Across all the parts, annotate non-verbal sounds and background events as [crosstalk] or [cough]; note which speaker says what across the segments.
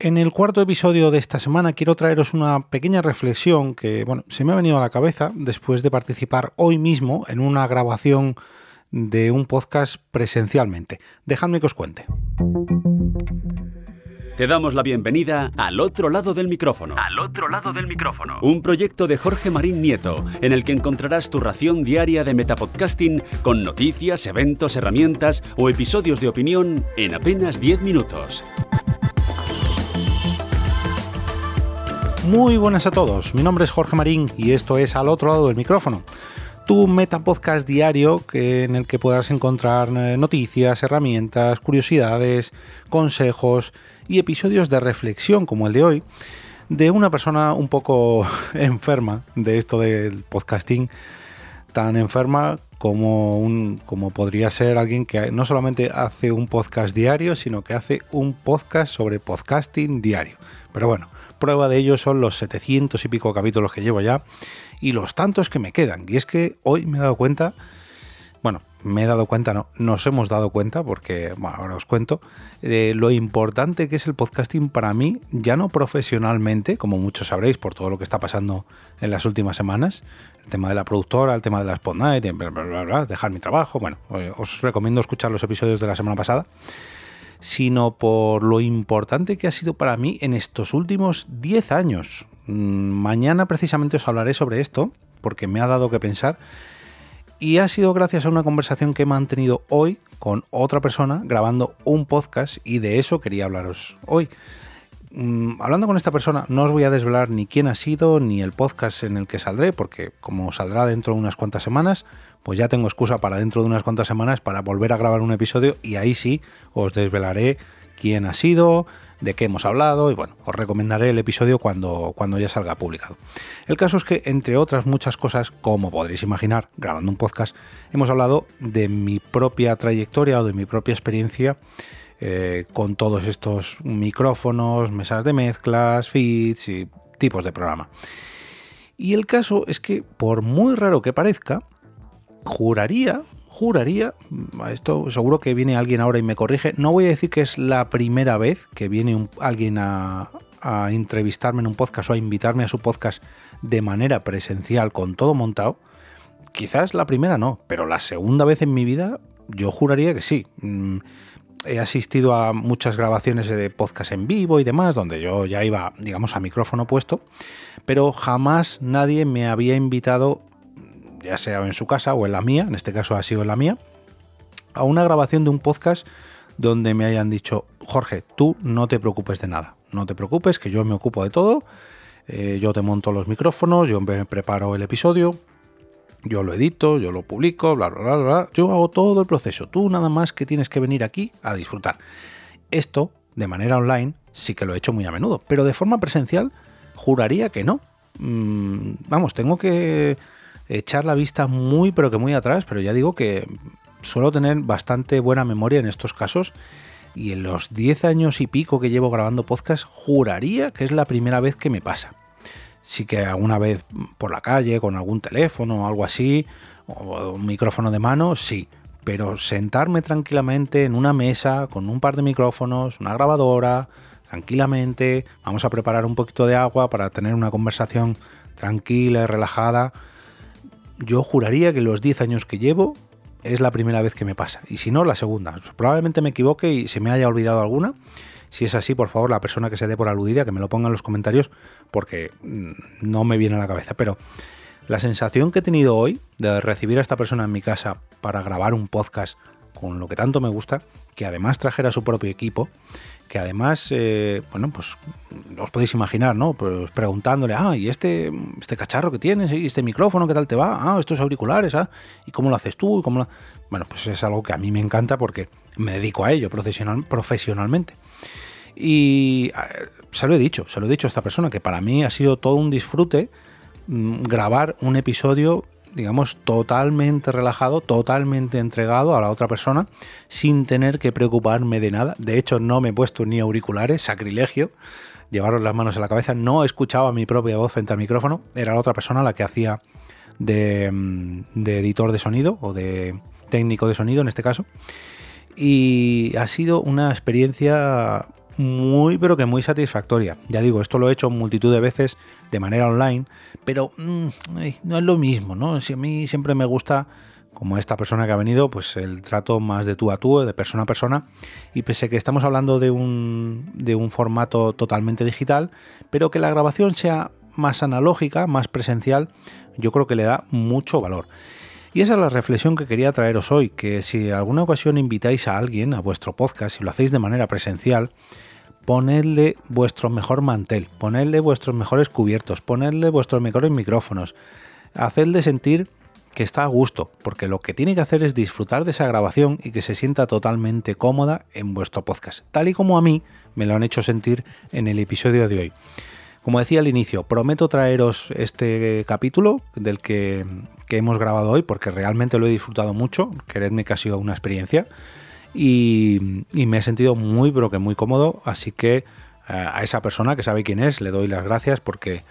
Speaker 1: En el cuarto episodio de esta semana quiero traeros una pequeña reflexión que bueno, se me ha venido a la cabeza después de participar hoy mismo en una grabación de un podcast presencialmente. Dejadme que os cuente.
Speaker 2: Te damos la bienvenida al otro lado del micrófono.
Speaker 3: Al otro lado del micrófono.
Speaker 2: Un proyecto de Jorge Marín Nieto, en el que encontrarás tu ración diaria de metapodcasting con noticias, eventos, herramientas o episodios de opinión en apenas 10 minutos.
Speaker 1: Muy buenas a todos, mi nombre es Jorge Marín y esto es Al otro lado del micrófono, tu metapodcast diario en el que podrás encontrar eh, noticias, herramientas, curiosidades, consejos y episodios de reflexión como el de hoy de una persona un poco [laughs] enferma de esto del podcasting, tan enferma como, un, como podría ser alguien que no solamente hace un podcast diario, sino que hace un podcast sobre podcasting diario. Pero bueno, Prueba de ello son los 700 y pico capítulos que llevo ya y los tantos que me quedan. Y es que hoy me he dado cuenta, bueno, me he dado cuenta, no, nos hemos dado cuenta, porque bueno, ahora os cuento, de lo importante que es el podcasting para mí, ya no profesionalmente, como muchos sabréis por todo lo que está pasando en las últimas semanas, el tema de la productora, el tema de la Spot Night, bla, bla, bla, dejar mi trabajo, bueno, os recomiendo escuchar los episodios de la semana pasada sino por lo importante que ha sido para mí en estos últimos 10 años. Mm, mañana precisamente os hablaré sobre esto, porque me ha dado que pensar, y ha sido gracias a una conversación que he mantenido hoy con otra persona grabando un podcast, y de eso quería hablaros hoy. Mm, hablando con esta persona, no os voy a desvelar ni quién ha sido ni el podcast en el que saldré, porque como saldrá dentro de unas cuantas semanas, pues ya tengo excusa para dentro de unas cuantas semanas para volver a grabar un episodio y ahí sí os desvelaré quién ha sido, de qué hemos hablado y bueno, os recomendaré el episodio cuando, cuando ya salga publicado. El caso es que, entre otras muchas cosas, como podréis imaginar, grabando un podcast, hemos hablado de mi propia trayectoria o de mi propia experiencia eh, con todos estos micrófonos, mesas de mezclas, feeds y tipos de programa. Y el caso es que, por muy raro que parezca, juraría, juraría, esto seguro que viene alguien ahora y me corrige, no voy a decir que es la primera vez que viene alguien a, a entrevistarme en un podcast o a invitarme a su podcast de manera presencial con todo montado. Quizás la primera no, pero la segunda vez en mi vida yo juraría que sí. He asistido a muchas grabaciones de podcast en vivo y demás, donde yo ya iba, digamos, a micrófono puesto, pero jamás nadie me había invitado ya sea en su casa o en la mía, en este caso ha sido en la mía, a una grabación de un podcast donde me hayan dicho, Jorge, tú no te preocupes de nada, no te preocupes, que yo me ocupo de todo, eh, yo te monto los micrófonos, yo me preparo el episodio, yo lo edito, yo lo publico, bla, bla, bla, bla, yo hago todo el proceso, tú nada más que tienes que venir aquí a disfrutar. Esto, de manera online, sí que lo he hecho muy a menudo, pero de forma presencial, juraría que no. Mm, vamos, tengo que echar la vista muy pero que muy atrás, pero ya digo que suelo tener bastante buena memoria en estos casos y en los 10 años y pico que llevo grabando podcast juraría que es la primera vez que me pasa. Sí que alguna vez por la calle, con algún teléfono o algo así, o un micrófono de mano, sí. Pero sentarme tranquilamente en una mesa con un par de micrófonos, una grabadora, tranquilamente, vamos a preparar un poquito de agua para tener una conversación tranquila y relajada yo juraría que los 10 años que llevo es la primera vez que me pasa. Y si no, la segunda. Probablemente me equivoque y se me haya olvidado alguna. Si es así, por favor, la persona que se dé por aludida, que me lo ponga en los comentarios, porque mm, no me viene a la cabeza. Pero la sensación que he tenido hoy de recibir a esta persona en mi casa para grabar un podcast con lo que tanto me gusta, que además trajera su propio equipo, que además, eh, bueno, pues os podéis imaginar, ¿no? Pues preguntándole, ah, ¿y este, este cacharro que tienes? ¿Y este micrófono qué tal te va? Ah, estos auriculares, ah, ¿y cómo lo haces tú? cómo Bueno, pues es algo que a mí me encanta porque me dedico a ello profesional, profesionalmente. Y eh, se lo he dicho, se lo he dicho a esta persona, que para mí ha sido todo un disfrute mm, grabar un episodio digamos, totalmente relajado, totalmente entregado a la otra persona, sin tener que preocuparme de nada. De hecho, no me he puesto ni auriculares, sacrilegio, llevaros las manos a la cabeza, no escuchaba mi propia voz frente al micrófono, era la otra persona la que hacía de, mm, de editor de sonido o de técnico de sonido en este caso. Y ha sido una experiencia muy pero que muy satisfactoria. Ya digo, esto lo he hecho multitud de veces de manera online, pero mm, no es lo mismo, ¿no? Si a mí siempre me gusta como esta persona que ha venido, pues el trato más de tú a tú, de persona a persona. Y pese que estamos hablando de un, de un formato totalmente digital, pero que la grabación sea más analógica, más presencial, yo creo que le da mucho valor. Y esa es la reflexión que quería traeros hoy, que si alguna ocasión invitáis a alguien a vuestro podcast y lo hacéis de manera presencial, ponedle vuestro mejor mantel, ponedle vuestros mejores cubiertos, ponedle vuestros mejores micrófonos, hacedle sentir que está a gusto, porque lo que tiene que hacer es disfrutar de esa grabación y que se sienta totalmente cómoda en vuestro podcast, tal y como a mí me lo han hecho sentir en el episodio de hoy. Como decía al inicio, prometo traeros este capítulo del que, hemos grabado hoy, porque realmente lo he disfrutado mucho, queredme que ha sido una experiencia, y, me he sentido muy, pero que muy cómodo, así que eh, a esa persona que sabe quién es, le doy las gracias porque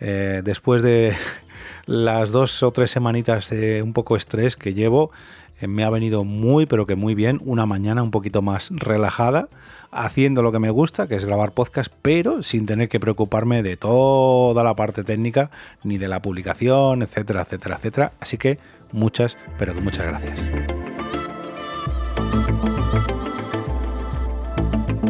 Speaker 1: eh, después de [laughs] las dos o tres semanitas de un poco estrés que llevo, eh, me ha venido muy, pero que muy bien, una mañana un poquito más relajada, haciendo lo que me gusta, que es grabar podcast, pero sin tener que preocuparme de toda la parte técnica, ni de la publicación, etcétera, etcétera, etcétera. Así que muchas, pero que muchas gracias.